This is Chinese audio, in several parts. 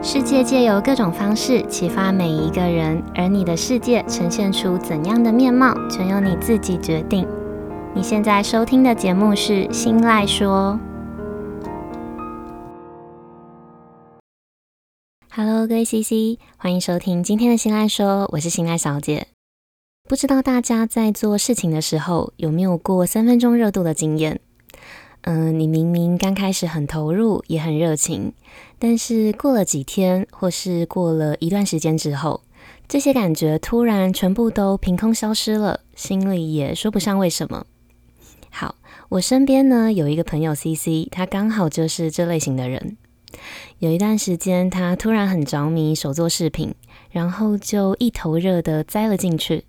世界借由各种方式启发每一个人，而你的世界呈现出怎样的面貌，全由你自己决定。你现在收听的节目是《新赖说》。Hello，各位 CC，欢迎收听今天的《新赖说》，我是新赖小姐。不知道大家在做事情的时候有没有过三分钟热度的经验？嗯、你明明刚开始很投入，也很热情，但是过了几天，或是过了一段时间之后，这些感觉突然全部都凭空消失了，心里也说不上为什么。好，我身边呢有一个朋友 CC，他刚好就是这类型的人。有一段时间，他突然很着迷手作饰品，然后就一头热的栽了进去。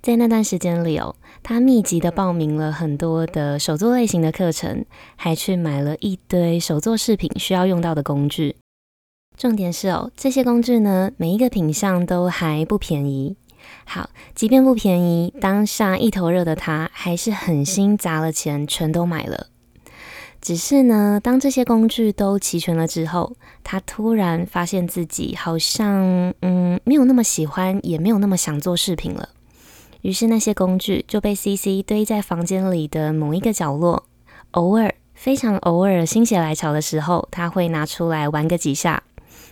在那段时间里哦，他密集的报名了很多的手作类型的课程，还去买了一堆手作饰品需要用到的工具。重点是哦，这些工具呢，每一个品项都还不便宜。好，即便不便宜，当下一头热的他，还是狠心砸了钱，全都买了。只是呢，当这些工具都齐全了之后，他突然发现自己好像，嗯，没有那么喜欢，也没有那么想做饰品了。于是那些工具就被 CC 堆在房间里的某一个角落，偶尔，非常偶尔心血来潮的时候，他会拿出来玩个几下。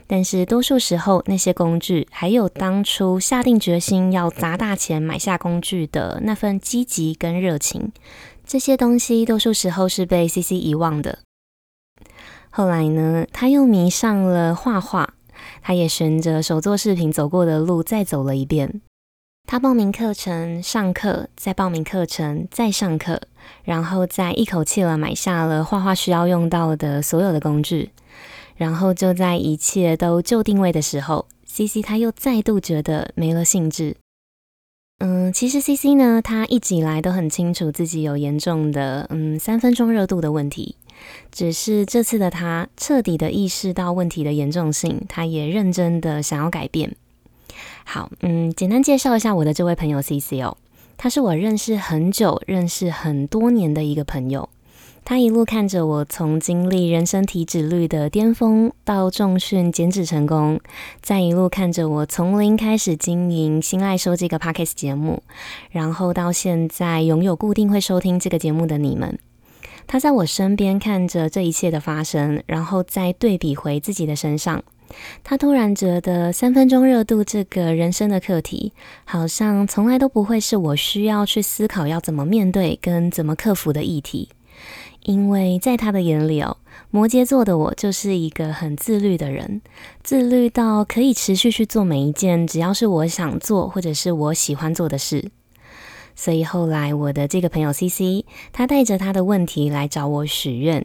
但是多数时候，那些工具还有当初下定决心要砸大钱买下工具的那份积极跟热情，这些东西多数时候是被 CC 遗忘的。后来呢，他又迷上了画画，他也循着手作视频走过的路再走了一遍。他报名课程，上课，再报名课程，再上课，然后再一口气了买下了画画需要用到的所有的工具，然后就在一切都就定位的时候，CC 他又再度觉得没了兴致。嗯，其实 CC 呢，他一直以来都很清楚自己有严重的嗯三分钟热度的问题，只是这次的他彻底的意识到问题的严重性，他也认真的想要改变。好，嗯，简单介绍一下我的这位朋友 CC 哦，他是我认识很久、认识很多年的一个朋友。他一路看着我从经历人生体脂率的巅峰到重训减脂成功，再一路看着我从零开始经营心赖说这个 Podcast 节目，然后到现在拥有固定会收听这个节目的你们。他在我身边看着这一切的发生，然后再对比回自己的身上。他突然觉得三分钟热度这个人生的课题，好像从来都不会是我需要去思考要怎么面对跟怎么克服的议题，因为在他的眼里哦，摩羯座的我就是一个很自律的人，自律到可以持续去做每一件只要是我想做或者是我喜欢做的事。所以后来我的这个朋友 CC，他带着他的问题来找我许愿，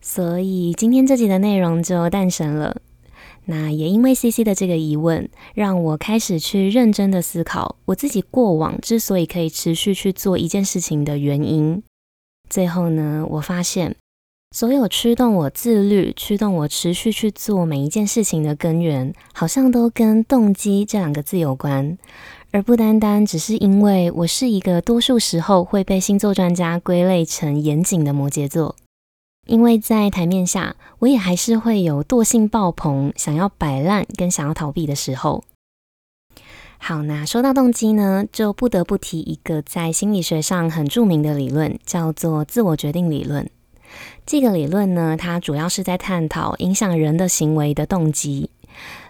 所以今天这集的内容就诞生了。那也因为 CC 的这个疑问，让我开始去认真的思考我自己过往之所以可以持续去做一件事情的原因。最后呢，我发现所有驱动我自律、驱动我持续去做每一件事情的根源，好像都跟动机这两个字有关，而不单单只是因为我是一个多数时候会被星座专家归类成严谨的摩羯座。因为在台面下，我也还是会有惰性爆棚、想要摆烂跟想要逃避的时候。好，那说到动机呢，就不得不提一个在心理学上很著名的理论，叫做自我决定理论。这个理论呢，它主要是在探讨影响人的行为的动机。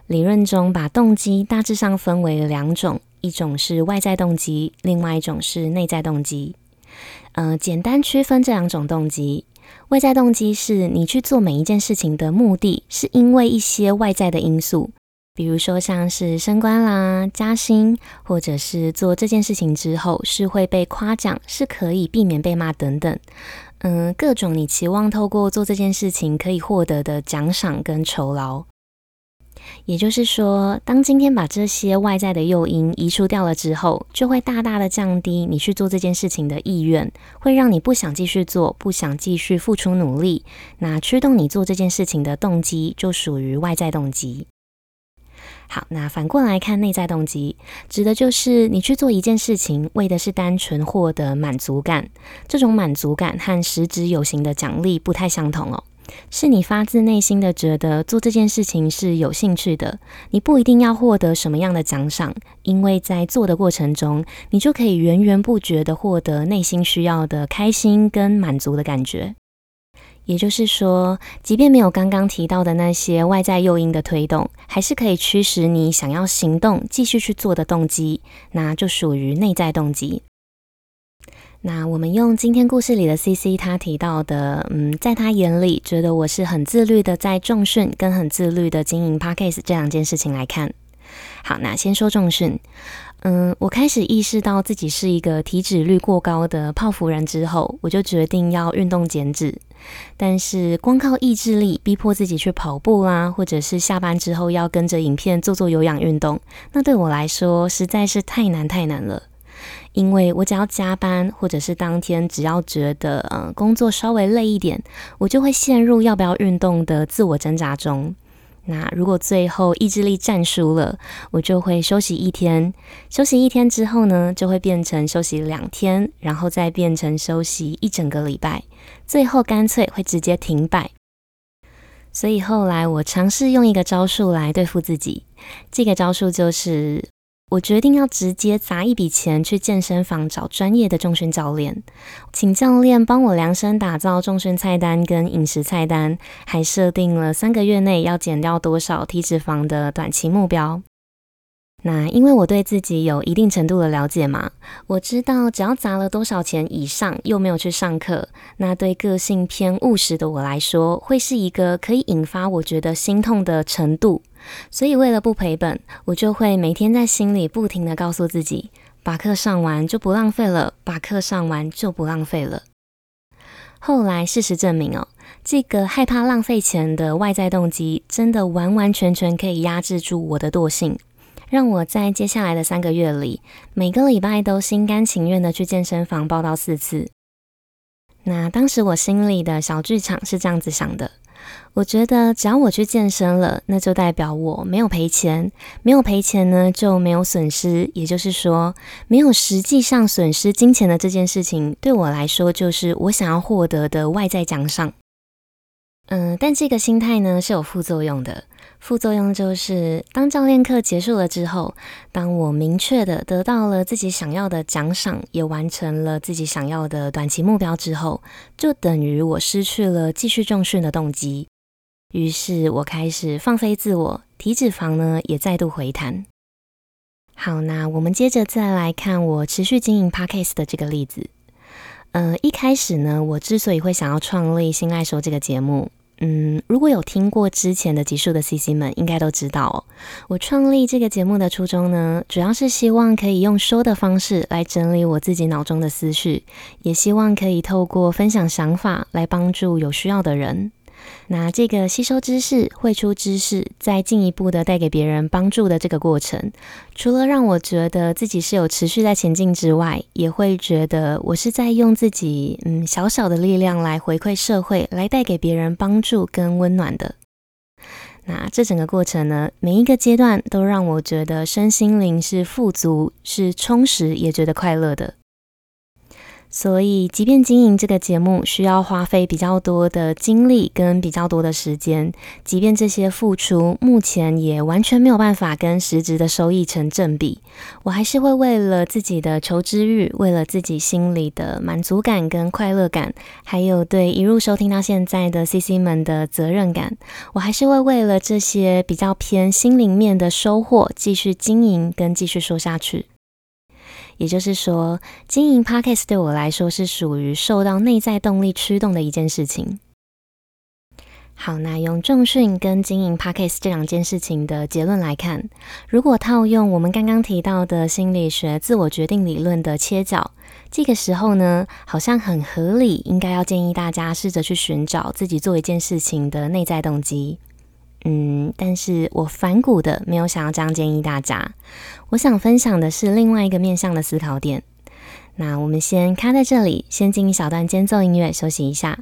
理论中把动机大致上分为两种，一种是外在动机，另外一种是内在动机。呃，简单区分这两种动机。外在动机是你去做每一件事情的目的，是因为一些外在的因素，比如说像是升官啦、加薪，或者是做这件事情之后是会被夸奖，是可以避免被骂等等。嗯，各种你期望透过做这件事情可以获得的奖赏跟酬劳。也就是说，当今天把这些外在的诱因移除掉了之后，就会大大的降低你去做这件事情的意愿，会让你不想继续做，不想继续付出努力。那驱动你做这件事情的动机就属于外在动机。好，那反过来看内在动机，指的就是你去做一件事情，为的是单纯获得满足感。这种满足感和实质有形的奖励不太相同哦。是你发自内心的觉得做这件事情是有兴趣的，你不一定要获得什么样的奖赏，因为在做的过程中，你就可以源源不绝的获得内心需要的开心跟满足的感觉。也就是说，即便没有刚刚提到的那些外在诱因的推动，还是可以驱使你想要行动、继续去做的动机，那就属于内在动机。那我们用今天故事里的 CC 他提到的，嗯，在他眼里，觉得我是很自律的在重训，跟很自律的经营 Podcast 这两件事情来看。好，那先说重训。嗯，我开始意识到自己是一个体脂率过高的泡芙人之后，我就决定要运动减脂。但是光靠意志力逼迫自己去跑步啦、啊，或者是下班之后要跟着影片做做有氧运动，那对我来说实在是太难太难了。因为我只要加班，或者是当天只要觉得呃工作稍微累一点，我就会陷入要不要运动的自我挣扎中。那如果最后意志力战输了，我就会休息一天。休息一天之后呢，就会变成休息两天，然后再变成休息一整个礼拜，最后干脆会直接停摆。所以后来我尝试用一个招数来对付自己，这个招数就是。我决定要直接砸一笔钱去健身房找专业的重训教练，请教练帮我量身打造重训菜单跟饮食菜单，还设定了三个月内要减掉多少体脂肪的短期目标。那因为我对自己有一定程度的了解嘛，我知道只要砸了多少钱以上，又没有去上课，那对个性偏务实的我来说，会是一个可以引发我觉得心痛的程度。所以为了不赔本，我就会每天在心里不停地告诉自己，把课上完就不浪费了，把课上完就不浪费了。后来事实证明哦，这个害怕浪费钱的外在动机，真的完完全全可以压制住我的惰性。让我在接下来的三个月里，每个礼拜都心甘情愿的去健身房报到四次。那当时我心里的小剧场是这样子想的：我觉得只要我去健身了，那就代表我没有赔钱，没有赔钱呢就没有损失，也就是说，没有实际上损失金钱的这件事情，对我来说就是我想要获得的外在奖赏。嗯，但这个心态呢是有副作用的。副作用就是，当教练课结束了之后，当我明确的得到了自己想要的奖赏，也完成了自己想要的短期目标之后，就等于我失去了继续重训的动机。于是我开始放飞自我，体脂肪呢也再度回弹。好，那我们接着再来看我持续经营 Podcast 的这个例子。呃，一开始呢，我之所以会想要创立《心爱说》这个节目。嗯，如果有听过之前的集数的 CC 们，应该都知道哦。我创立这个节目的初衷呢，主要是希望可以用说的方式来整理我自己脑中的思绪，也希望可以透过分享想法来帮助有需要的人。那这个吸收知识、汇出知识，再进一步的带给别人帮助的这个过程，除了让我觉得自己是有持续在前进之外，也会觉得我是在用自己嗯小小的力量来回馈社会，来带给别人帮助跟温暖的。那这整个过程呢，每一个阶段都让我觉得身心灵是富足、是充实，也觉得快乐的。所以，即便经营这个节目需要花费比较多的精力跟比较多的时间，即便这些付出目前也完全没有办法跟实质的收益成正比，我还是会为了自己的求知欲，为了自己心里的满足感跟快乐感，还有对一路收听到现在的 CC 们的责任感，我还是会为了这些比较偏心灵面的收获，继续经营跟继续说下去。也就是说，经营 Podcast 对我来说是属于受到内在动力驱动的一件事情。好，那用重训跟经营 Podcast 这两件事情的结论来看，如果套用我们刚刚提到的心理学自我决定理论的切角，这个时候呢，好像很合理，应该要建议大家试着去寻找自己做一件事情的内在动机。嗯，但是我反骨的没有想要这样建议大家。我想分享的是另外一个面向的思考点。那我们先卡在这里，先进一小段间奏音乐休息一下。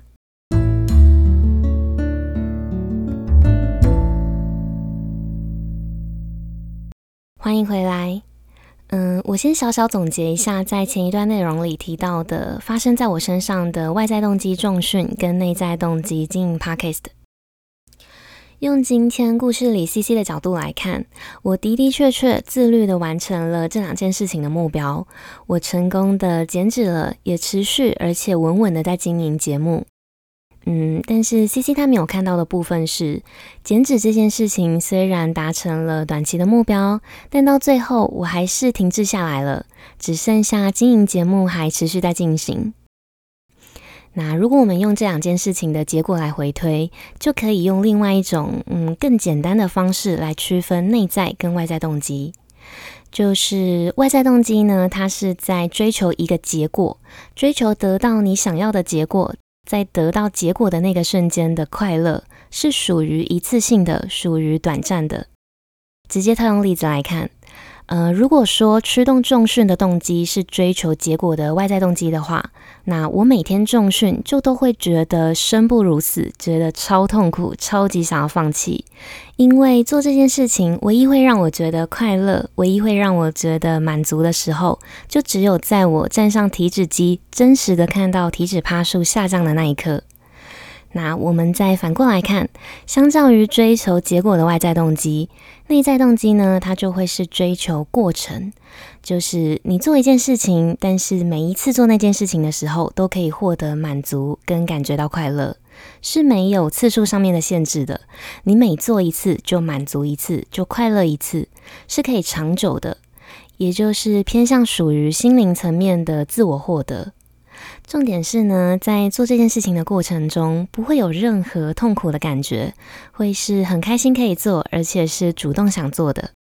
欢迎回来。嗯，我先小小总结一下，在前一段内容里提到的发生在我身上的外在动机重训跟内在动机经营 Podcast。用今天故事里 CC 的角度来看，我的的确确自律的完成了这两件事情的目标，我成功的减脂了，也持续而且稳稳的在经营节目。嗯，但是 CC 他没有看到的部分是，减脂这件事情虽然达成了短期的目标，但到最后我还是停滞下来了，只剩下经营节目还持续在进行。那如果我们用这两件事情的结果来回推，就可以用另外一种嗯更简单的方式来区分内在跟外在动机，就是外在动机呢，它是在追求一个结果，追求得到你想要的结果。在得到结果的那个瞬间的快乐，是属于一次性的，属于短暂的。直接套用例子来看。呃，如果说驱动重训的动机是追求结果的外在动机的话，那我每天重训就都会觉得生不如死，觉得超痛苦，超级想要放弃。因为做这件事情，唯一会让我觉得快乐，唯一会让我觉得满足的时候，就只有在我站上体脂机，真实的看到体脂趴数下降的那一刻。那我们再反过来看，相较于追求结果的外在动机，内在动机呢，它就会是追求过程，就是你做一件事情，但是每一次做那件事情的时候，都可以获得满足跟感觉到快乐，是没有次数上面的限制的。你每做一次就满足一次，就快乐一次，是可以长久的，也就是偏向属于心灵层面的自我获得。重点是呢，在做这件事情的过程中，不会有任何痛苦的感觉，会是很开心可以做，而且是主动想做的。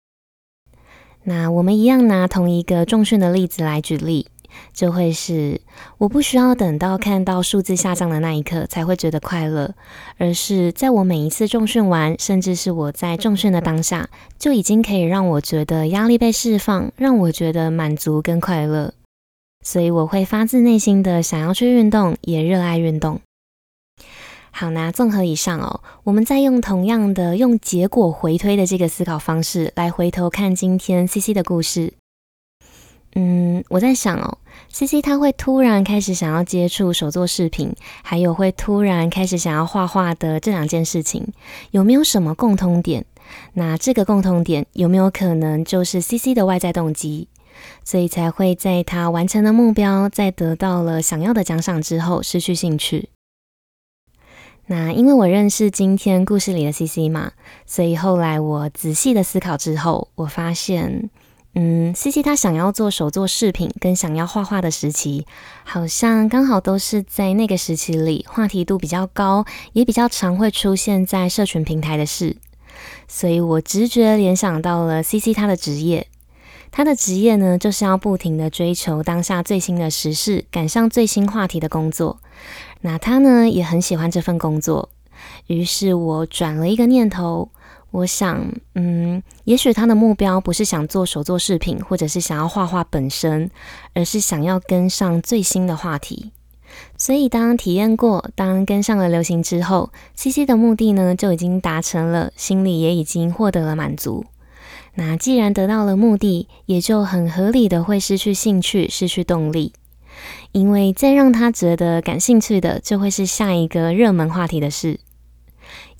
那我们一样拿同一个重训的例子来举例，就会是我不需要等到看到数字下降的那一刻才会觉得快乐，而是在我每一次重训完，甚至是我在重训的当下，就已经可以让我觉得压力被释放，让我觉得满足跟快乐。所以我会发自内心的想要去运动，也热爱运动。好，那综合以上哦，我们再用同样的用结果回推的这个思考方式来回头看今天 CC 的故事。嗯，我在想哦，CC 他会突然开始想要接触手作视频，还有会突然开始想要画画的这两件事情，有没有什么共通点？那这个共通点有没有可能就是 CC 的外在动机？所以才会在他完成了目标，在得到了想要的奖赏之后失去兴趣。那因为我认识今天故事里的 CC 嘛，所以后来我仔细的思考之后，我发现，嗯，CC 他想要做手作饰品跟想要画画的时期，好像刚好都是在那个时期里话题度比较高，也比较常会出现在社群平台的事。所以我直觉联想到了 CC 他的职业。他的职业呢，就是要不停地追求当下最新的时事，赶上最新话题的工作。那他呢，也很喜欢这份工作。于是我转了一个念头，我想，嗯，也许他的目标不是想做手作饰品，或者是想要画画本身，而是想要跟上最新的话题。所以当体验过，当跟上了流行之后，CC 的目的呢，就已经达成了，心里也已经获得了满足。那既然得到了目的，也就很合理的会失去兴趣、失去动力，因为再让他觉得感兴趣的，就会是下一个热门话题的事。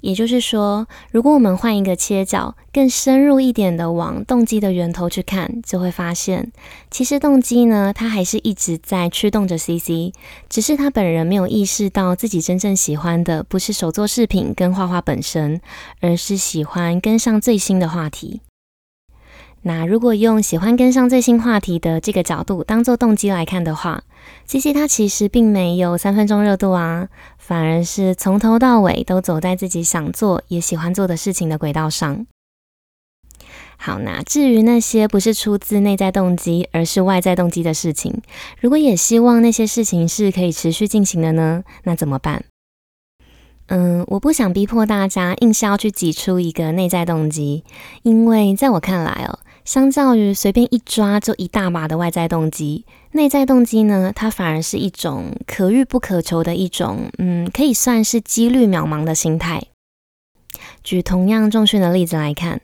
也就是说，如果我们换一个切角，更深入一点的往动机的源头去看，就会发现，其实动机呢，它还是一直在驱动着 CC，只是他本人没有意识到自己真正喜欢的不是手作饰品跟画画本身，而是喜欢跟上最新的话题。那如果用喜欢跟上最新话题的这个角度当做动机来看的话，CC 他其实并没有三分钟热度啊，反而是从头到尾都走在自己想做也喜欢做的事情的轨道上。好，那至于那些不是出自内在动机，而是外在动机的事情，如果也希望那些事情是可以持续进行的呢？那怎么办？嗯，我不想逼迫大家硬是要去挤出一个内在动机，因为在我看来哦。相较于随便一抓就一大把的外在动机，内在动机呢，它反而是一种可遇不可求的一种，嗯，可以算是几率渺茫的心态。举同样重训的例子来看，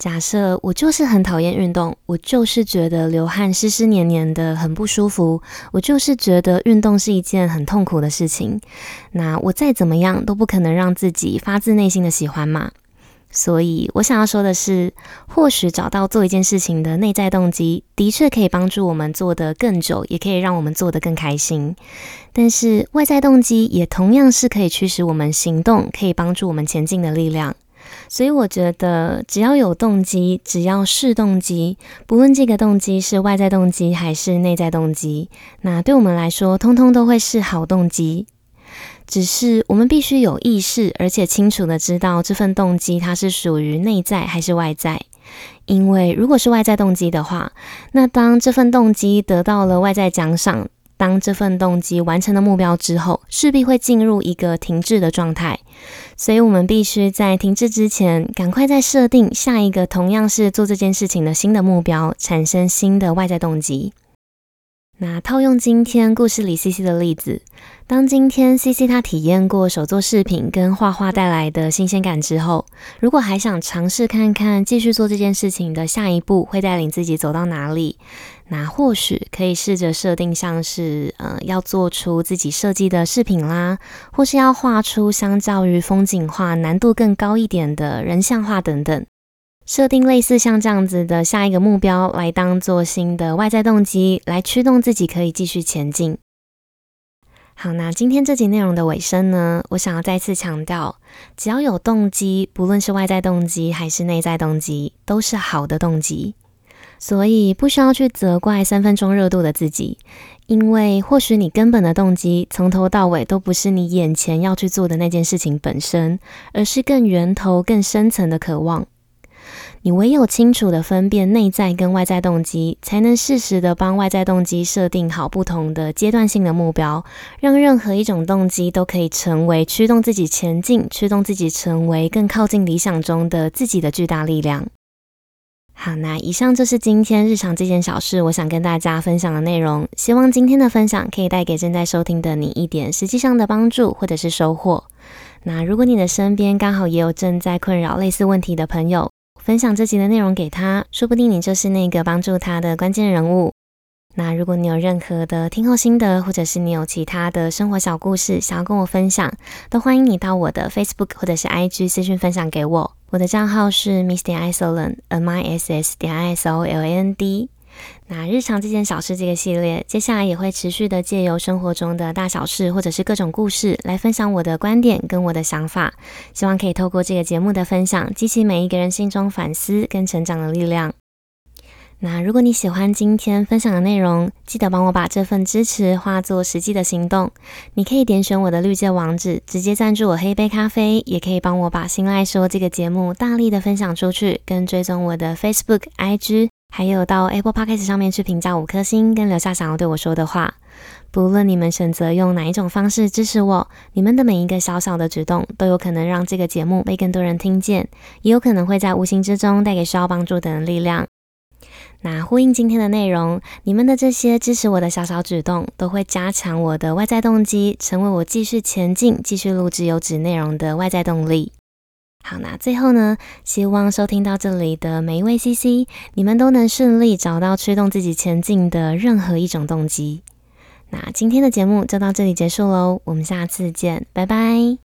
假设我就是很讨厌运动，我就是觉得流汗湿湿黏黏的很不舒服，我就是觉得运动是一件很痛苦的事情。那我再怎么样都不可能让自己发自内心的喜欢嘛。所以我想要说的是，或许找到做一件事情的内在动机，的确可以帮助我们做得更久，也可以让我们做得更开心。但是外在动机也同样是可以驱使我们行动，可以帮助我们前进的力量。所以我觉得，只要有动机，只要是动机，不论这个动机是外在动机还是内在动机，那对我们来说，通通都会是好动机。只是我们必须有意识，而且清楚地知道这份动机它是属于内在还是外在。因为如果是外在动机的话，那当这份动机得到了外在奖赏。当这份动机完成了目标之后，势必会进入一个停滞的状态，所以我们必须在停滞之前，赶快再设定下一个同样是做这件事情的新的目标，产生新的外在动机。那套用今天故事里 CC 的例子，当今天 CC 他体验过手作饰品跟画画带来的新鲜感之后，如果还想尝试看看继续做这件事情的下一步会带领自己走到哪里，那或许可以试着设定像是呃要做出自己设计的饰品啦，或是要画出相较于风景画难度更高一点的人像画等等。设定类似像这样子的下一个目标，来当做新的外在动机，来驱动自己可以继续前进。好，那今天这集内容的尾声呢，我想要再次强调，只要有动机，不论是外在动机还是内在动机，都是好的动机。所以不需要去责怪三分钟热度的自己，因为或许你根本的动机从头到尾都不是你眼前要去做的那件事情本身，而是更源头、更深层的渴望。你唯有清楚地分辨内在跟外在动机，才能适时地帮外在动机设定好不同的阶段性的目标，让任何一种动机都可以成为驱动自己前进、驱动自己成为更靠近理想中的自己的巨大力量。好，那以上就是今天日常这件小事，我想跟大家分享的内容。希望今天的分享可以带给正在收听的你一点实际上的帮助或者是收获。那如果你的身边刚好也有正在困扰类似问题的朋友，分享这集的内容给他，说不定你就是那个帮助他的关键人物。那如果你有任何的听后心得，或者是你有其他的生活小故事想要跟我分享，都欢迎你到我的 Facebook 或者是 IG 私讯分享给我。我的账号是 Miss 点 Isoland，M I S S 点 I S O L A N D。那日常这件小事这个系列，接下来也会持续的借由生活中的大小事，或者是各种故事，来分享我的观点跟我的想法。希望可以透过这个节目的分享，激起每一个人心中反思跟成长的力量。那如果你喜欢今天分享的内容，记得帮我把这份支持化作实际的行动。你可以点选我的绿界网址，直接赞助我喝一杯咖啡，也可以帮我把心赖说这个节目大力的分享出去，跟追踪我的 Facebook、IG。还有到 Apple Podcast 上面去评价五颗星，跟留下想要对我说的话。不论你们选择用哪一种方式支持我，你们的每一个小小的举动都有可能让这个节目被更多人听见，也有可能会在无形之中带给需要帮助的人力量。那呼应今天的内容，你们的这些支持我的小小举动，都会加强我的外在动机，成为我继续前进、继续录制优质内容的外在动力。好，那最后呢，希望收听到这里的每一位 CC，你们都能顺利找到驱动自己前进的任何一种动机。那今天的节目就到这里结束喽，我们下次见，拜拜。